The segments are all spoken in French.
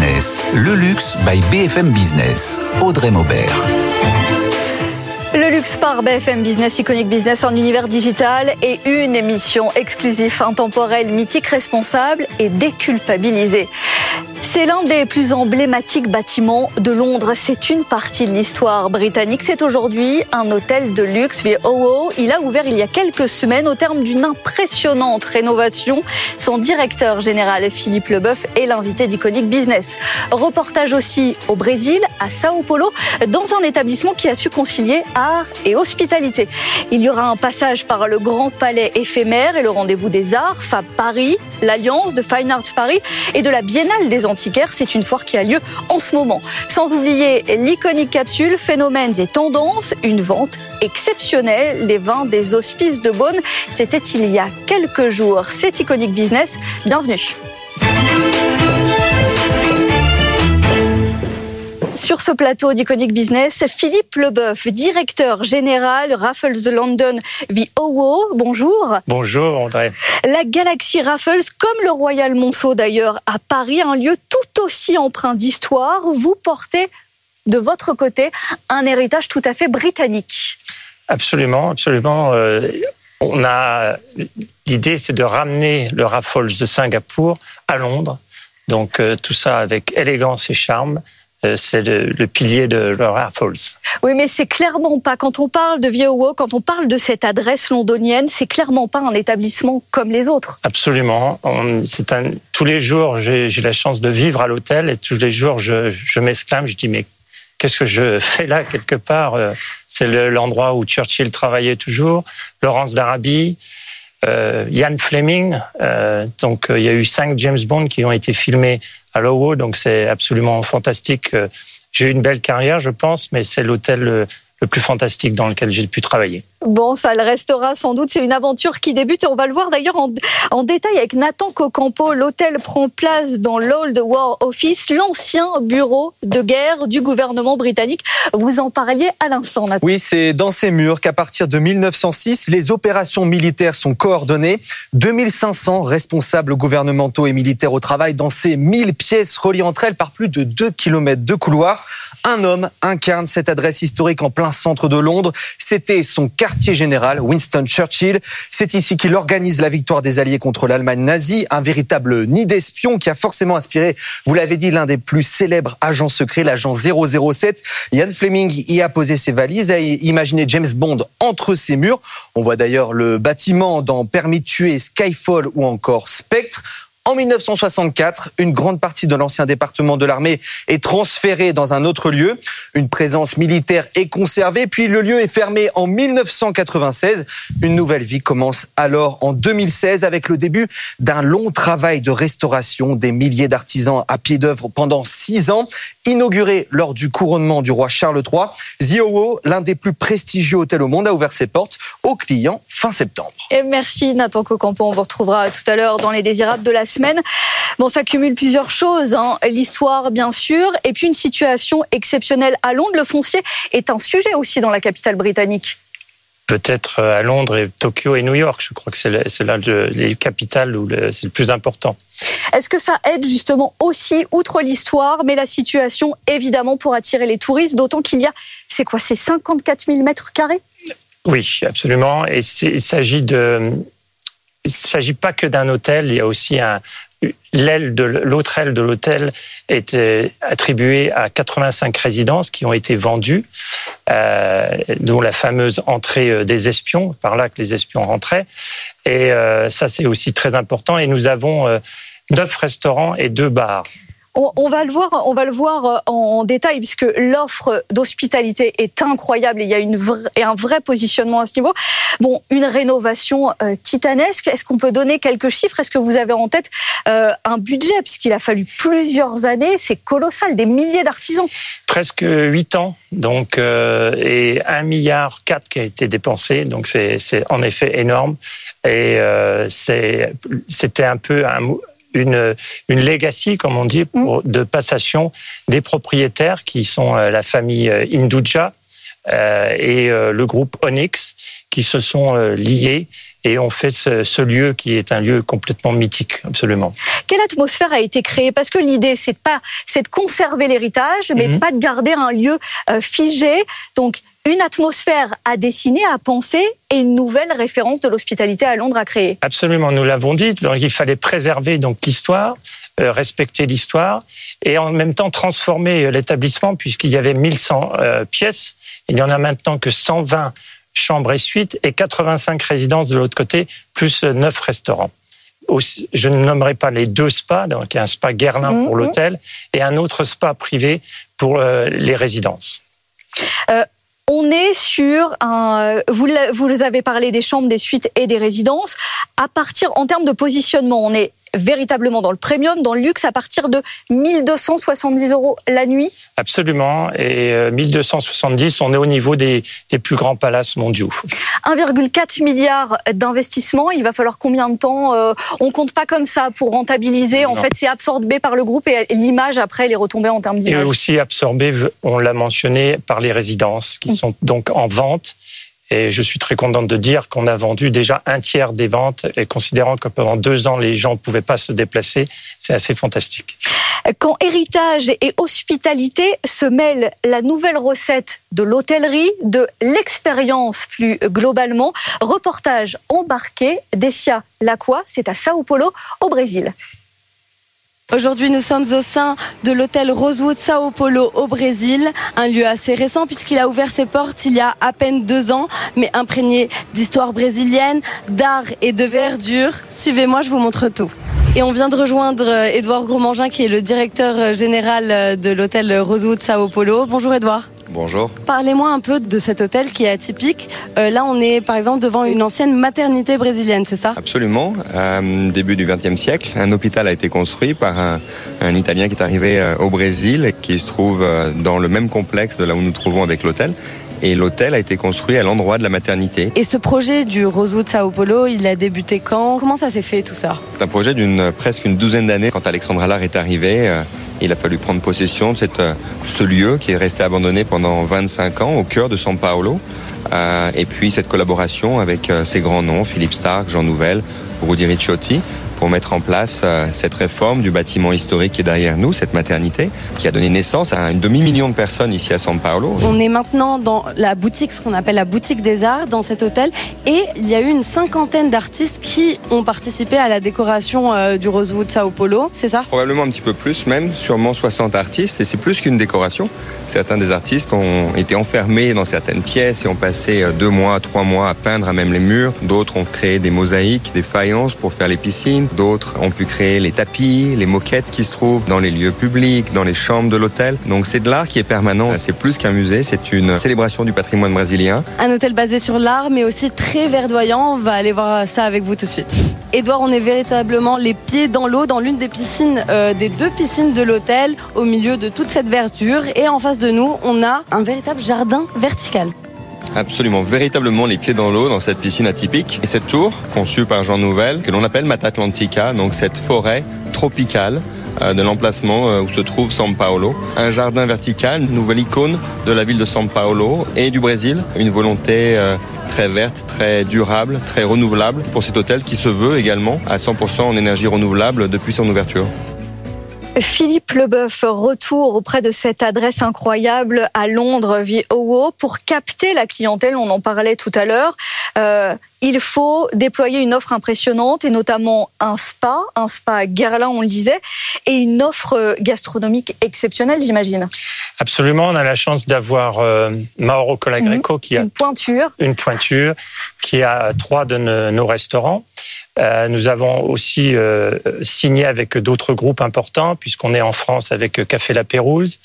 Le luxe by BFM Business. Audrey Maubert. Le luxe par BFM Business, Iconic Business en univers digital et une émission exclusive, intemporelle, mythique, responsable et déculpabilisée. C'est l'un des plus emblématiques bâtiments de Londres. C'est une partie de l'histoire britannique. C'est aujourd'hui un hôtel de luxe, The OO. Il a ouvert il y a quelques semaines au terme d'une impressionnante rénovation. Son directeur général, Philippe Leboeuf, est l'invité d'Iconic Business. Reportage aussi au Brésil, à Sao Paulo, dans un établissement qui a su concilier art et hospitalité. Il y aura un passage par le Grand Palais éphémère et le rendez-vous des arts, Fab Paris, l'Alliance de Fine Arts Paris et de la Biennale des Antiquaires. C'est une foire qui a lieu en ce moment. Sans oublier l'iconique capsule Phénomènes et tendances, une vente exceptionnelle des vins des hospices de Beaune. C'était il y a quelques jours. C'est Iconic Business. Bienvenue. Sur ce plateau d'Iconic Business, Philippe Leboeuf, directeur général Raffles London VOO. Bonjour. Bonjour André. La galaxie Raffles, comme le Royal Monceau d'ailleurs à Paris, un lieu tout aussi empreint d'histoire. Vous portez de votre côté un héritage tout à fait britannique. Absolument, absolument. Euh, on a l'idée, c'est de ramener le Raffles de Singapour à Londres. Donc euh, tout ça avec élégance et charme. Euh, c'est le, pilier de leur Raffles. Oui, mais c'est clairement pas, quand on parle de VOO, quand on parle de cette adresse londonienne, c'est clairement pas un établissement comme les autres. Absolument. Un, tous les jours, j'ai la chance de vivre à l'hôtel et tous les jours, je, je m'exclame, je dis, mais qu'est-ce que je fais là quelque part? Euh, C'est l'endroit où Churchill travaillait toujours, Laurence d'Arabie, euh, Ian Fleming. Euh, donc, il y a eu cinq James Bond qui ont été filmés donc c'est absolument fantastique. J'ai eu une belle carrière, je pense, mais c'est l'hôtel le plus fantastique dans lequel j'ai pu travailler. Bon, ça le restera sans doute. C'est une aventure qui débute et on va le voir d'ailleurs en, détail avec Nathan Cocampo. L'hôtel prend place dans l'Old War Office, l'ancien bureau de guerre du gouvernement britannique. Vous en parliez à l'instant, Nathan. Oui, c'est dans ces murs qu'à partir de 1906, les opérations militaires sont coordonnées. 2500 responsables gouvernementaux et militaires au travail dans ces 1000 pièces reliées entre elles par plus de 2 km de couloirs. Un homme incarne cette adresse historique en plein centre de Londres. C'était son quartier général, Winston Churchill. C'est ici qu'il organise la victoire des Alliés contre l'Allemagne nazie, un véritable nid d'espions qui a forcément inspiré, vous l'avez dit, l'un des plus célèbres agents secrets, l'agent 007. Ian Fleming y a posé ses valises, a imaginé James Bond entre ses murs. On voit d'ailleurs le bâtiment dans Permis de tuer, Skyfall ou encore Spectre. En 1964, une grande partie de l'ancien département de l'armée est transférée dans un autre lieu. Une présence militaire est conservée, puis le lieu est fermé en 1996. Une nouvelle vie commence alors en 2016 avec le début d'un long travail de restauration des milliers d'artisans à pied d'œuvre pendant six ans. Inauguré lors du couronnement du roi Charles III, Ziowo, l'un des plus prestigieux hôtels au monde, a ouvert ses portes aux clients fin septembre. Et merci Nathan Cocampo. On vous retrouvera tout à l'heure dans les désirables de la semaine. Bon, ça cumule plusieurs choses. Hein. L'histoire, bien sûr, et puis une situation exceptionnelle à Londres. Le foncier est un sujet aussi dans la capitale britannique peut-être euh, à Londres et Tokyo et New York. Je crois que c'est là les capitales où c'est le plus important. Est-ce que ça aide justement aussi, outre l'histoire, mais la situation, évidemment, pour attirer les touristes, d'autant qu'il y a, c'est quoi, c'est 54 000 mètres carrés? Oui, absolument. Et il s'agit de, il ne s'agit pas que d'un hôtel, il y a aussi un, l'aile de l'autre aile de l'hôtel était attribuée à 85 résidences qui ont été vendues, euh, dont la fameuse entrée euh, des espions, par là que les espions rentraient. Et euh, ça, c'est aussi très important. Et nous avons euh, neuf restaurants et deux bars. On, va le voir, on va le voir euh, en, détail puisque l'offre d'hospitalité est incroyable et il y a un vrai positionnement à ce niveau. Bon, une rénovation euh, titanesque. Est-ce qu'on peut donner quelques chiffres? Est-ce que vous avez en tête euh, un budget? Puisqu'il a fallu plusieurs années C'est colossal, des milliers d'artisans. Presque huit ans, donc et un milliard quatre qui a été dépensé. Donc c'est en effet énorme et c'était un peu un une, une legacy, comme on dit, pour, mm. de passation des propriétaires qui sont euh, la famille euh, Induja euh, et le groupe Onyx qui se sont liés et ont fait ce, lieu qui est un lieu complètement mythique, absolument. Quelle atmosphère a été créée? Parce que l'idée, c'est pas, c'est de conserver l'héritage, mais mhm. pas de garder un lieu figé. Donc, une atmosphère à dessiner, à penser et une nouvelle référence de l'hospitalité à Londres à créer. Absolument, nous l'avons dit. il fallait préserver donc l'histoire, euh, respecter l'histoire et en même temps transformer euh, l'établissement puisqu'il y avait 1100 euh, pièces. Il n'y en a maintenant que 120 chambres et suites et 85 résidences de l'autre côté, plus 9 restaurants. je ne nommerai pas les deux spas, donc un spa Guerlain pour mhm. l'hôtel et un autre spa privé pour les résidences. On est sur un. Vous, vous avez parlé des chambres, des suites et des résidences. À partir, en termes de positionnement, on est véritablement dans le premium, dans le luxe, à partir de 1270 euros la nuit Absolument. Et 1270, euh, on est au niveau des, plus grands palaces mondiaux. 1,4 milliard d'investissements. Il va falloir combien de temps euh, On compte pas comme ça pour rentabiliser. En fait, c'est absorbé par le groupe et l'image, après, elle est retombée en termes d'image. Et aussi absorbé, on l'a mentionné, par les résidences qui mm. sont donc en vente et je suis très contente de dire qu'on a vendu déjà un tiers des ventes et considérant que pendant deux ans, les gens ne pouvaient pas se déplacer, c'est assez fantastique. Quand héritage et hospitalité se mêlent la nouvelle recette de l'hôtellerie, de l'expérience plus globalement, reportage embarqué d'Essia Lacqua, c'est à Sao Paulo au Brésil. Aujourd'hui, nous sommes au sein de l'hôtel Rosewood Sao Paulo au Brésil, un lieu assez récent puisqu'il a ouvert ses portes il y a à peine deux ans, mais imprégné d'histoire brésilienne, d'art et de verdure. Suivez-moi, je vous montre tout. Et on vient de rejoindre Edouard Grosmangin qui est le directeur général de l'hôtel Rosewood Sao Paulo. Bonjour Edouard. Bonjour. Parlez-moi un peu de cet hôtel qui est atypique. Euh, là, on est par exemple devant une ancienne maternité brésilienne, c'est ça? Absolument. Euh, début du XXe siècle, un hôpital a été construit par un, Italien qui est arrivé euh, au Brésil et qui se trouve dans le même complexe de là où nous nous trouvons avec l'hôtel. Et l'hôtel a été construit à l'endroit de la maternité. Et ce projet du Rosewood Sao Paulo, il a débuté quand? Comment ça s'est fait tout ça? C'est un projet d'une presque une douzaine d'années. Quand Alexandre Allard est arrivé, il a fallu prendre possession de cette, euh, ce lieu qui est resté abandonné pendant 25 ans au cœur de São Paulo. Euh, et puis cette collaboration avec euh, ces grands noms, Philippe Stark, Jean Nouvel, Rudy Ricciotti, pour mettre en place euh, cette réforme du bâtiment historique qui est derrière nous, cette maternité, qui a donné naissance à un demi-million de personnes ici à São Paulo. On est maintenant dans la boutique, ce qu'on appelle la boutique des arts, dans cet hôtel, et il y a eu une cinquantaine d'artistes qui ont participé à la décoration euh, du Rosewood Sao Paulo, c'est ça? Probablement un petit peu plus même, sûrement 60 artistes, et c'est plus qu'une décoration. Certains des artistes ont été enfermés dans certaines pièces et ont passé euh, deux mois, trois mois à peindre à même les murs. D'autres ont créé des mosaïques, des faïences pour faire les piscines. D'autres ont pu créer les tapis, les moquettes qui se trouvent dans les lieux publics, dans les chambres de l'hôtel. Donc c'est de l'art qui est permanent. C'est plus qu'un musée, c'est une célébration du patrimoine brésilien. Un hôtel basé sur l'art, mais aussi très verdoyant. On va aller voir ça avec vous tout de suite. Edouard, on est véritablement les pieds dans l'eau, dans l'une des piscines, euh, des deux piscines de l'hôtel, au milieu de toute cette verdure. Et en face de nous, on a un véritable jardin vertical. Absolument, véritablement les pieds dans l'eau dans cette piscine atypique. Et cette tour, conçue par Jean Nouvel, que l'on appelle Mata Atlantica, donc cette forêt tropicale euh, de l'emplacement euh, où se trouve São Paulo. Un jardin vertical, une nouvelle icône de la ville de São Paulo et du Brésil. Une volonté euh, très verte, très durable, très renouvelable pour cet hôtel qui se veut également à 100% en énergie renouvelable depuis son ouverture. Philippe Leboeuf, retour auprès de cette adresse incroyable à Londres, vie Owo, pour capter la clientèle, on en parlait tout à l'heure. Euh, il faut déployer une offre impressionnante et notamment un spa, un spa Guerlain, on le disait, et une offre gastronomique exceptionnelle, j'imagine. Absolument, on a la chance d'avoir euh, Mauro Colagreco mhm. qui a une pointure, une pointure qui a trois de nos restaurants. Euh, nous avons aussi euh, signé avec d'autres groupes importants, puisqu'on est en France avec Café La Pérouse.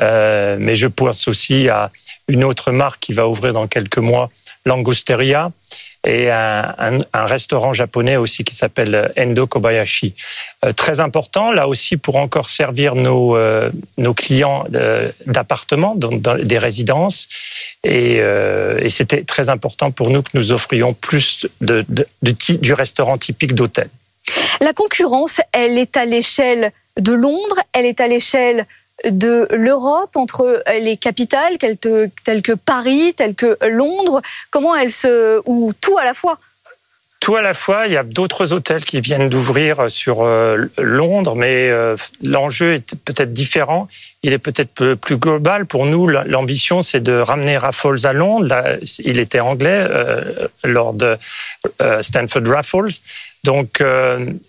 Euh, mais je pense aussi à une autre marque qui va ouvrir dans quelques mois, Langosteria et un, restaurant japonais aussi qui s'appelle Endo Kobayashi. très important, là aussi, pour encore servir nos, nos clients d'appartements, des résidences. Euh, et, c'était très important pour nous que nous offrions plus de, du restaurant typique d'hôtel. La concurrence, elle est à l'échelle de Londres, elle est à l'échelle de l'Europe, entre les capitales telles que Paris, telles que Londres. Comment elles se... ou tout à la fois tout à la fois. Il y a d'autres hôtels qui viennent d'ouvrir sur euh, Londres, mais euh, l'enjeu est peut-être différent. Il est peut-être plus global. Pour nous, l'ambition, c'est de ramener Raffles à Londres. il était anglais euh, lors de Stanford Raffles. Donc,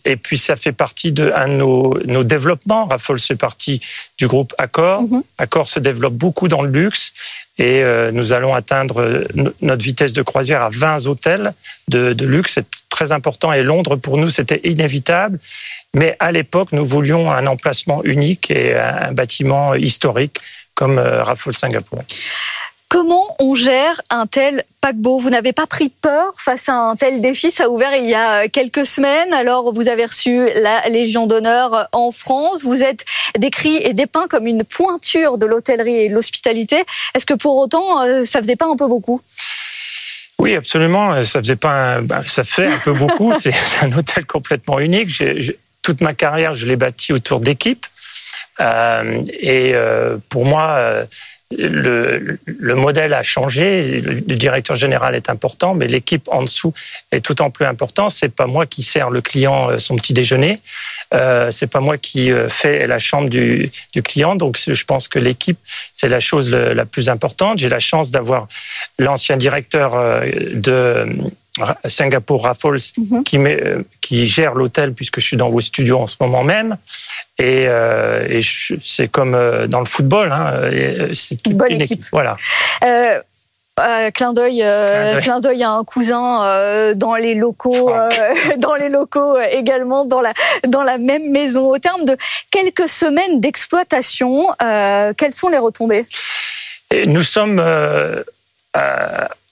et puis ça fait partie de un de nos, nos développements. Raffles fait partie du groupe Accor. Mm-hmm. Accor se développe beaucoup dans le luxe et euh, nous allons atteindre euh, notre vitesse de croisière à 20 hôtels de, de luxe. C'est très important et Londres, pour nous, c'était inévitable. Mais à l'époque, nous voulions un emplacement unique et un bâtiment historique comme euh, Raffles Singapour. Comment on gère un tel paquebot? Vous n'avez pas pris peur face à un tel défi? Ça a ouvert il y a quelques semaines. Alors, vous avez reçu la Légion d'honneur en France. Vous êtes décrit et dépeint comme une pointure de l'hôtellerie et de l'hospitalité. Est-ce que pour autant, euh, ça faisait pas un peu beaucoup? Oui, absolument. Ça faisait pas, bah, ça fait un peu beaucoup. C'est un hôtel complètement unique. toute ma carrière, je l'ai bâti autour d'équipes. Euh, et euh, pour moi, le, le, modèle a changé. Le, directeur général est important, mais l'équipe en dessous est tout en plus important. C'est pas moi qui sers le client euh, son petit déjeuner. Euh, c'est pas moi qui euh, fais la chambre du, du client. Donc, je pense que l'équipe, c'est la chose la plus importante. J'ai la chance d'avoir l'ancien directeur euh, de Singapour Raffles mhm. qui, qui, gère l'hôtel puisque je suis dans vos studios en ce moment même. Et, euh, et c'est comme euh, dans le football, hein, euh, c'est une bonne équipe. Voilà. Euh, euh, clin d'œil, euh, clin d'œil à un cousin euh, dans les locaux, dans les locaux également dans la dans la même maison. Au terme de quelques semaines d'exploitation, quelles sont les retombées? Nous sommes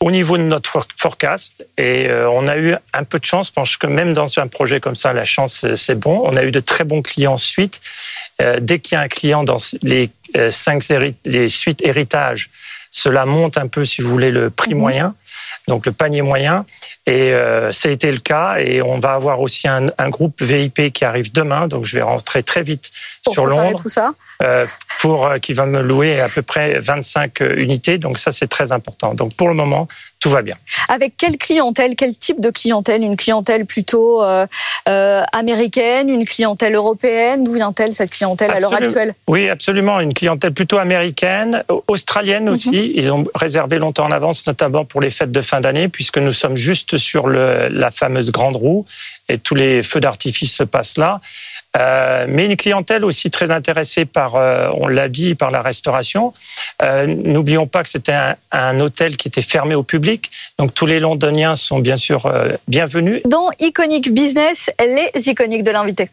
au niveau de notre forecast et euh, on a eu un peu de chance. Je pense que même dans un projet comme ça, la chance c'est bon. On a eu de très bons clients suite. Euh, dès qu'il y a un client dans les euh, cinq les suites héritage, cela monte un peu, si vous voulez, le prix mhm. moyen, donc le panier moyen. Et euh, ça a été le cas. Et on va avoir aussi un, un, groupe VIP qui arrive demain. Donc je vais rentrer très vite pour sur Londres. Tout ça. Euh, pour euh, qui va me louer à peu près 25 euh, unités. Donc ça c'est très important. Donc pour le moment tout va bien. Avec quelle clientèle, quel type de clientèle? Une clientèle plutôt euh, euh, américaine, une clientèle européenne? D'où vient-elle cette clientèle à l'heure actuelle? Oui, absolument. Une clientèle plutôt américaine, australienne mhm. aussi. Ils ont réservé longtemps en avance, notamment pour les fêtes de fin d'année, puisque nous sommes juste sur le, la fameuse grande roue et tous les feux d'artifice se passent là. Euh, mais une clientèle aussi très intéressée par, euh, on l'a dit, par la restauration. Euh, N'oublions pas que c'était un, un, hôtel qui était fermé au public, donc tous les Londoniens sont bien sûr bienvenus. Dans Iconic Business, les iconiques de l'invité.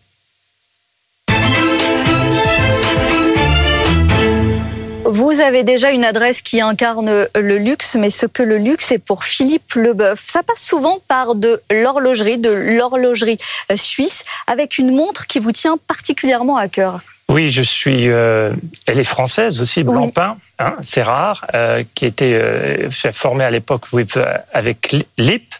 Vous avez déjà une adresse qui incarne le luxe, mais ce que le luxe est pour Philippe Leboeuf. Ça passe souvent par de l'horlogerie, de l'horlogerie euh, suisse, avec une montre qui vous tient particulièrement à cœur. Oui, je suis. Euh, elle est française aussi, Blancpain. Hein, c'est rare. Euh, qui était euh, formée à l'époque avec Lip.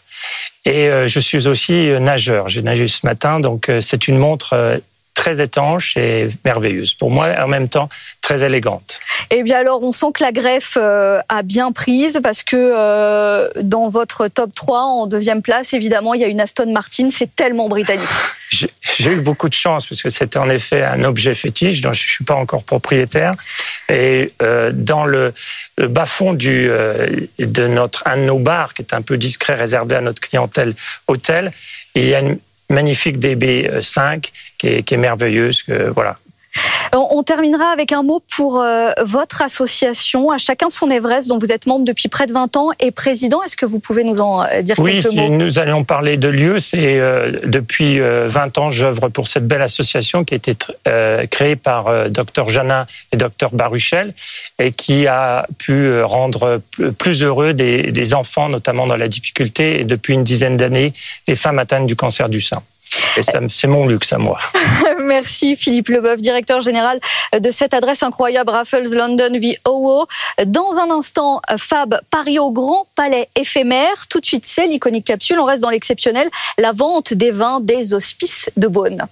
Et euh, je suis aussi nageur. J'ai nagé ce matin, donc c'est une montre très étanche et merveilleuse. Pour moi, en même temps, très élégante. Eh bien alors, on sent que la greffe euh, a bien prise parce que euh, dans votre top 3, en deuxième place, évidemment, il y a une Aston Martin. C'est tellement britannique. J'ai eu beaucoup de chance parce que c'était en effet un objet fétiche dont je ne suis pas encore propriétaire. Et euh, dans le, bas-fond du, de notre, un de nos bars, qui est un peu discret, réservé à notre clientèle hôtel, il y a une magnifique DB5 qui est, qui est merveilleuse. Que, voilà, on terminera avec un mot pour euh, votre association, à chacun son Everest, dont vous êtes membre depuis près de 20 ans et président. Est-ce que vous pouvez nous en euh, dire quelques mots? Oui, nous allons parler de lieu, c'est euh, depuis 20 ans, j'œuvre pour cette belle association qui a été créée par Dr Janin et Dr Baruchel et qui a pu rendre plus heureux des, des enfants, notamment dans la difficulté, et depuis une dizaine d'années, des femmes atteintes du cancer du sein. C'est mon luxe à moi. Merci Philippe Leboeuf, directeur général de cette adresse incroyable Raffles London VOO. Dans un instant, Fab Paris au Grand Palais éphémère. Tout de suite, c'est l'iconique capsule. On reste dans l'exceptionnel, la vente des vins des hospices de Beaune.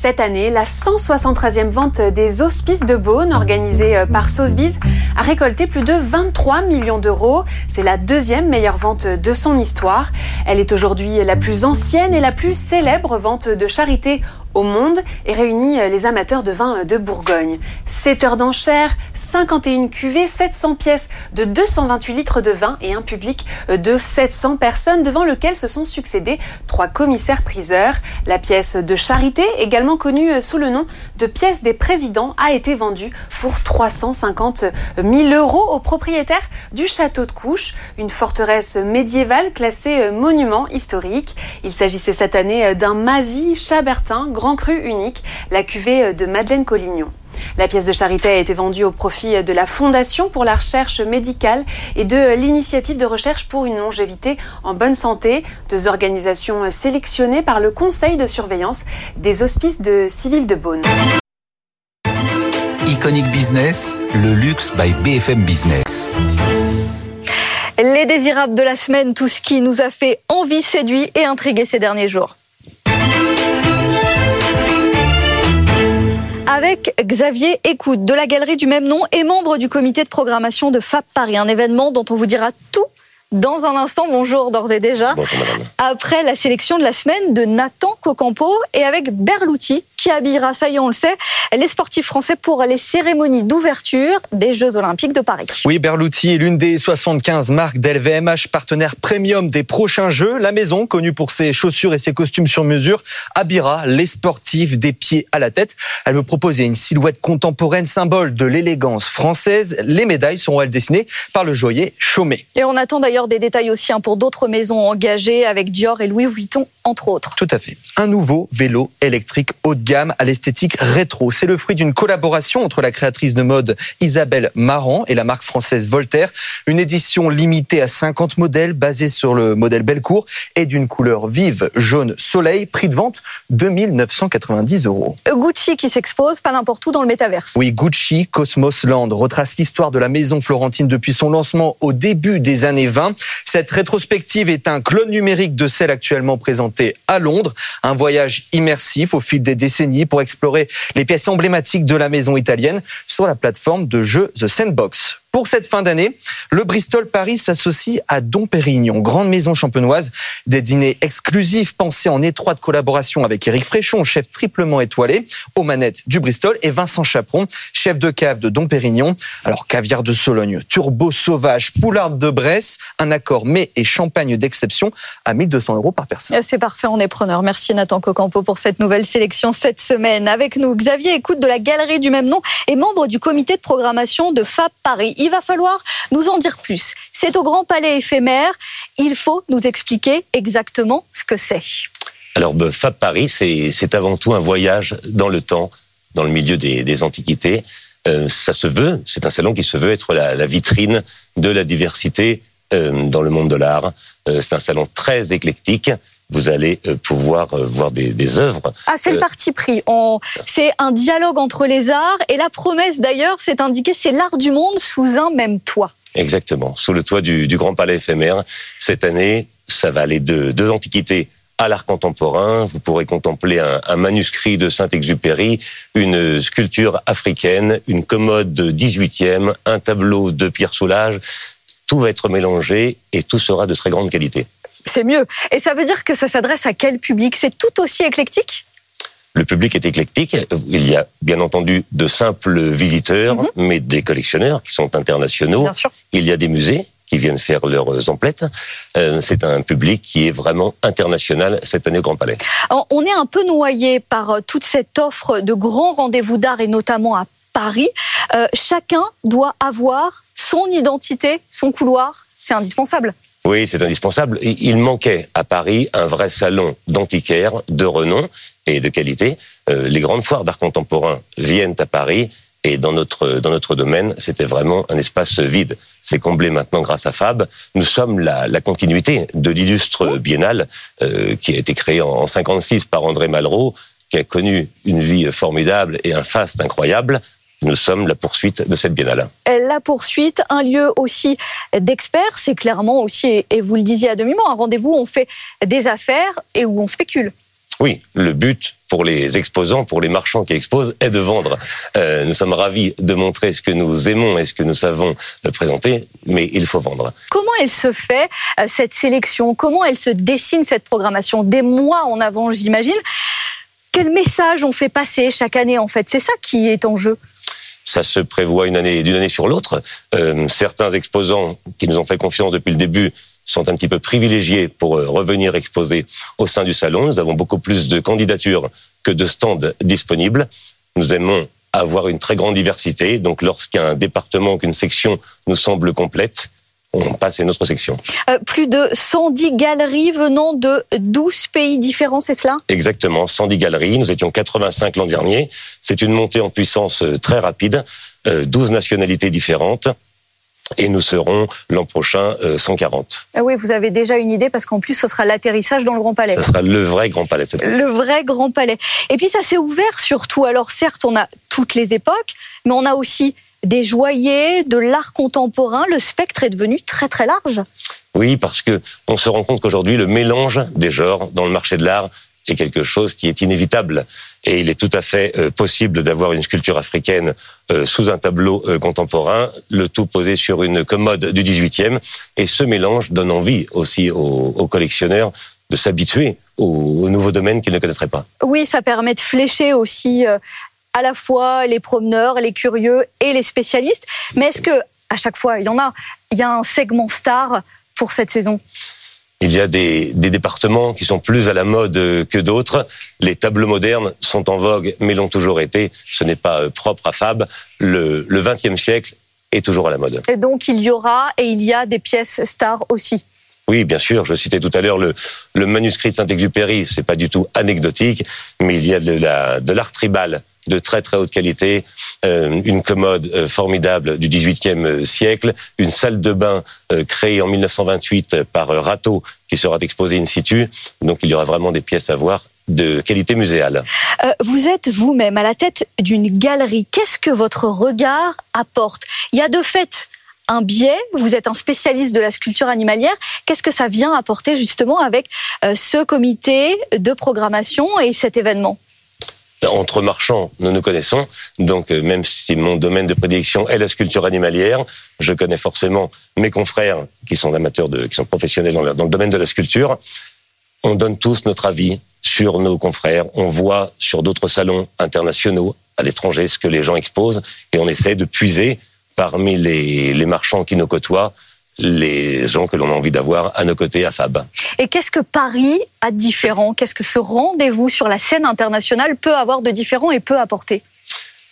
Cette année, la 173e vente des Hospices de Beaune, organisée euh, par Sotheby's, a récolté plus de 23 millions d'euros. C'est la deuxième meilleure vente de son histoire. Elle est aujourd'hui la plus ancienne et la plus célèbre vente de charité au monde et réunit les amateurs de vin de Bourgogne. 7 heures d'enchères, 51 cuvées, 700 pièces de 228 litres de vin et un public de 700 personnes devant lequel se sont succédés trois commissaires priseurs. La pièce de charité, également connue sous le nom de pièce des présidents, a été vendue pour 350 000 euros au propriétaire du château de Couche, une forteresse médiévale classée monument historique. Il s'agissait cette année d'un Mazie Chabertin, grand cru unique, la cuvée de Madeleine Collignon. La pièce de charité a été vendue au profit de la Fondation pour la recherche médicale et de l'Initiative de recherche pour une longévité en bonne santé, deux organisations sélectionnées par le Conseil de surveillance des hospices de civil de Beaune. Iconic Business, le luxe by BFM Business. Les désirables de la semaine, tout ce qui nous a fait envie, séduit et intrigué ces derniers jours. Avec Xavier Écoute de la galerie du même nom et membre du comité de programmation de FAP Paris, un événement dont on vous dira tout dans un instant. Bonjour d'ores et déjà. Bonjour madame. Après la sélection de la semaine de Nathan Cocampo et avec Berlouti qui habillera, ça y est, on le sait, les sportifs français pour les cérémonies d'ouverture des Jeux Olympiques de Paris. Oui, Berlouti est l'une des 75 marques d'LVMH, partenaire premium des prochains Jeux. La maison, connue pour ses chaussures et ses costumes sur mesure, habillera les sportifs des pieds à la tête. Elle veut proposer une silhouette contemporaine, symbole de l'élégance française. Les médailles seront, elles, dessinées par le joaillier Chaumet. Et on attend d'ailleurs des détails aussi hein, pour d'autres maisons engagées avec Dior et Louis Vuitton, entre autres. Tout à fait. Un nouveau vélo électrique haut de gamme à l'esthétique rétro. C'est le fruit d'une collaboration entre la créatrice de mode Isabelle Marant et la marque française Voltaire. Une édition limitée à 50 modèles basée sur le modèle Belcourt et d'une couleur vive jaune soleil. Prix de vente 2990 euros. Gucci qui s'expose pas n'importe où dans le métaverse. Oui, Gucci Cosmos Land retrace l'histoire de la maison florentine depuis son lancement au début des années 20. Cette rétrospective est un clone numérique de celle actuellement présentée à Londres. Un voyage immersif au fil des décennies pour explorer les pièces emblématiques de la maison italienne sur la plateforme de jeu The Sandbox. Pour cette fin d'année, le Bristol Paris s'associe à Dom Pérignon, grande maison champenoise. Des dîners exclusifs pensés en étroite collaboration avec Éric Fréchon, chef triplement étoilé, aux manettes du Bristol, et Vincent Chaperon, chef de cave de Dom Pérignon. Alors, caviar de Sologne, turbo sauvage, poularde de Bresse, un accord mets et champagne d'exception à 1200 euros par personne. C'est parfait, on est preneur. Merci Nathan Cocampo pour cette nouvelle sélection cette semaine. Avec nous, Xavier écoute de la galerie du même nom et membre du comité de programmation de FAB Paris il va falloir nous en dire plus. C'est au Grand Palais éphémère. Il faut nous expliquer exactement ce que c'est. Alors, bah, Fab Paris, c'est avant tout un voyage dans le temps, dans le milieu des, antiquités. Euh, ça se veut, c'est un salon qui se veut être la, vitrine de la diversité euh, dans le monde de l'art. Euh, c'est un salon très éclectique vous allez euh, pouvoir euh, voir des, des œuvres. Ah, c'est le euh, parti pris. On... C'est un dialogue entre les arts et la promesse d'ailleurs, c'est indiqué, c'est l'art du monde sous un même toit. Exactement, sous le toit du, du Grand Palais éphémère. Cette année, ça va aller de, de l'Antiquité à l'art contemporain. Vous pourrez contempler un, un manuscrit de Saint-Exupéry, une sculpture africaine, une commode 18e, un tableau de Pierre Soulages. Tout va être mélangé et tout sera de très grande qualité c'est mieux. Et ça veut dire que ça s'adresse à quel public? C'est tout aussi éclectique? Le public est éclectique. Il y a bien entendu de simples visiteurs, mhm. mais des collectionneurs qui sont internationaux. Il y a des musées qui viennent faire leurs emplettes. Euh, c'est un public qui est vraiment international cette année au Grand Palais. on est un peu noyé par euh, toute cette offre de grands rendez-vous d'art et notamment à Paris. Euh, chacun doit avoir son identité, son couloir. C'est indispensable. Oui, c'est indispensable. Il manquait à Paris un vrai salon d'antiquaires de renom et de qualité. Euh, les grandes foires d'art contemporain viennent à Paris et dans notre, dans notre domaine, c'était vraiment un espace vide. C'est comblé maintenant grâce à Fab. Nous sommes la, la continuité de l'illustre biennale euh, qui a été créé en, en 56 par André Malraux, qui a connu une vie formidable et un faste incroyable nous sommes la poursuite de cette biennale. La poursuite, un lieu aussi d'experts, c'est clairement aussi, et vous le disiez à demi-mot, un rendez-vous où on fait des affaires et où on spécule. Oui, le but pour les exposants, pour les marchands qui exposent, est de vendre. Euh, nous sommes ravis de montrer ce que nous aimons et ce que nous savons présenter, mais il faut vendre. Comment elle se fait, euh, cette sélection? Comment elle se dessine, cette programmation? Des mois en avant, j'imagine. Quel message on fait passer chaque année, en fait? C'est ça qui est en jeu ça se prévoit une année d'une année sur l'autre. Euh, certains exposants qui nous ont fait confiance depuis le début sont un petit peu privilégiés pour euh, revenir exposer au sein du salon. Nous avons beaucoup plus de candidatures que de stands disponibles. Nous aimons avoir une très grande diversité. Donc, lorsqu'un département ou qu'une section nous semble complète, on passe à une autre section. Euh, plus de 110 galeries venant de 12 pays différents, c'est cela? Exactement, 110 galeries. Nous étions 85 l'an dernier. C'est une montée en puissance euh, très rapide. 12 nationalités différentes et nous serons l'an prochain 140. Euh, ah oui, vous avez déjà une idée parce qu'en plus ce sera l'atterrissage dans le Grand Palais. Ce sera le vrai Grand Palais. Cette le vrai Grand Palais. Et puis ça s'est ouvert surtout. Alors certes, on a toutes les époques, mais on a aussi des joyers, de l'art contemporain. Le spectre est devenu très très large. Oui, parce que on se rend compte qu'aujourd'hui le mélange des genres dans le marché de l'art est quelque chose qui est inévitable. Et il est tout à fait euh, possible d'avoir une sculpture africaine euh, sous un tableau euh, contemporain, le tout posé sur une commode du 18e. Et ce mélange donne envie aussi aux, collectionneurs de s'habituer aux, nouveaux domaines qu'ils ne connaîtraient pas. Oui, ça permet de flécher aussi à la fois les promeneurs, les curieux et les spécialistes. Mais est-ce que à chaque fois, il y en a, il y a un segment star pour cette saison? Il y a des, départements qui sont plus à la mode que d'autres. Les tableaux modernes sont en vogue, mais l'ont toujours été. Ce n'est pas euh, propre à Fab. Le, 20e siècle est toujours à la mode. Et donc il y aura et il y a des pièces stars aussi. Oui, bien sûr. Je citais tout à l'heure le, le manuscrit de Saint-Exupéry. C'est pas du tout anecdotique, mais il y a de l'art tribal de très très haute qualité, euh, une commode euh, formidable du XVIIIe siècle, une salle de bain euh, créée en 1928 par Rateau qui sera exposée in situ. Donc il y aura vraiment des pièces à voir de qualité muséale. vous êtes vous-même à la tête d'une galerie. Qu'est-ce que votre regard apporte? Il y a de fait un biais, vous êtes un spécialiste de la sculpture animalière. Qu'est-ce que ça vient apporter justement avec ce comité de programmation et cet événement? Entre marchands, nous nous connaissons. Donc, euh, même si mon domaine de prédilection est la sculpture animalière, je connais forcément mes confrères qui sont amateurs de, qui sont professionnels dans le, domaine de la sculpture. On donne tous notre avis sur nos confrères. On voit sur d'autres salons internationaux à l'étranger ce que les gens exposent et on essaie de puiser parmi les marchands qui nous côtoient les gens que l'on a envie d'avoir à nos côtés à Fab. Et qu'est-ce que Paris a de différent? Qu'est-ce que ce rendez-vous sur la scène internationale peut avoir de différent et peut apporter?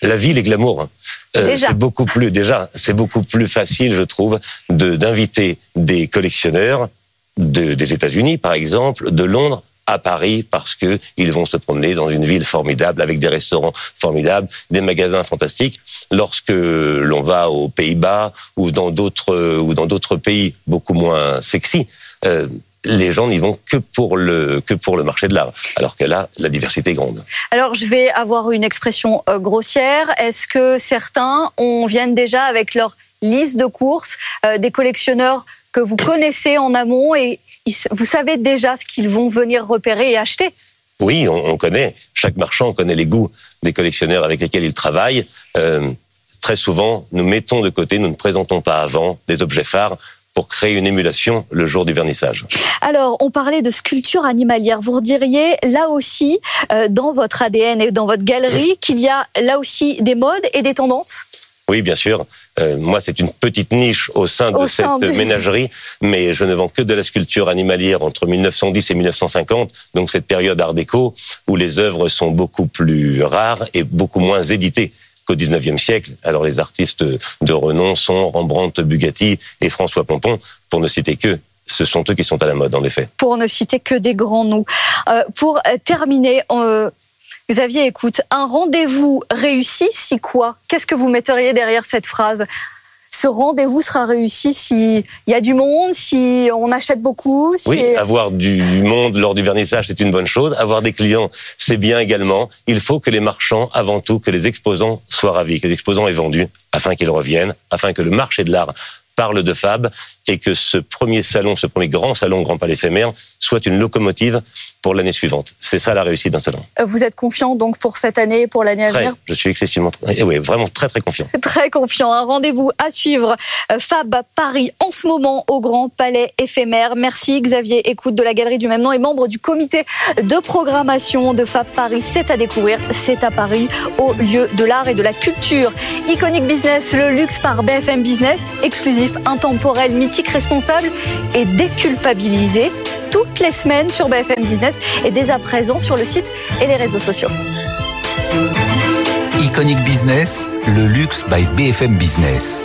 La ville est glamour. Hein. Euh, c'est beaucoup plus déjà, c'est beaucoup plus facile, je trouve, d'inviter des collectionneurs de, des États-Unis, par exemple, de Londres, à Paris parce que ils vont se promener dans une ville formidable avec des restaurants formidables, des magasins fantastiques. Lorsque l'on va aux Pays-Bas ou dans d'autres ou dans d'autres pays beaucoup moins sexy, euh, les gens n'y vont que pour le que pour le marché de l'art, alors que là, la diversité est grande. Alors, je vais avoir une expression euh, grossière. Est-ce que certains on viennent déjà avec leur liste de courses, euh, des collectionneurs que vous connaissez en amont et vous savez déjà ce qu'ils vont venir repérer et acheter. Oui, on, connaît. Chaque marchand connaît les goûts des collectionneurs avec lesquels il travaille. Euh, très souvent, nous mettons de côté, nous ne présentons pas avant des objets phares pour créer une émulation le jour du vernissage. Alors, on parlait de sculpture animalière. Vous diriez là aussi, euh, dans votre ADN et dans votre galerie, qu'il y a là aussi des modes et des tendances? Oui, bien sûr. Euh, moi, c'est une petite niche au sein de cette ménagerie, mais je ne vends que de la sculpture animalière entre 1910 et 1950, donc cette période art déco où les œuvres sont beaucoup plus rares et beaucoup moins éditées qu'au 19e siècle. Alors les artistes de renom sont Rembrandt, Bugatti et François Pompon, pour ne citer que ce sont eux qui sont à la mode, en effet. Pour ne citer que des grands noms. Euh, pour terminer, euh, Xavier, écoute, un rendez-vous réussi si quoi? Qu'est-ce que vous metteriez derrière cette phrase? Ce rendez-vous sera réussi s'il y a du monde, si on achète beaucoup. Oui, avoir du monde lors du vernissage, c'est une bonne chose. Avoir des clients, c'est bien également. Il faut que les marchands, avant tout, que les exposants soient ravis, que les exposants aient vendu, afin qu'ils reviennent, afin que le marché de l'art parle de Fab et que ce premier salon, ce premier grand salon Grand Palais éphémère, soit une locomotive pour l'année suivante. C'est ça la réussite d'un salon. Vous êtes confiant donc pour cette année, pour l'année à venir Je suis excessivement, et oui, vraiment très très confiant. Très confiant. Un rendez-vous à suivre. Euh, Fab Paris en ce moment au Grand Palais éphémère. Merci Xavier Écoute de la galerie du même nom et membre du comité de programmation de Fab Paris. C'est à découvrir, c'est à Paris, au lieu de l'art et de la culture. Iconic Business, le luxe par BFM Business, exclusif, intemporel, mythique, responsable et déculpabilisé toutes les semaines sur BFM Business et dès à présent sur le site et les réseaux sociaux. Iconic Business, le luxe by BFM Business.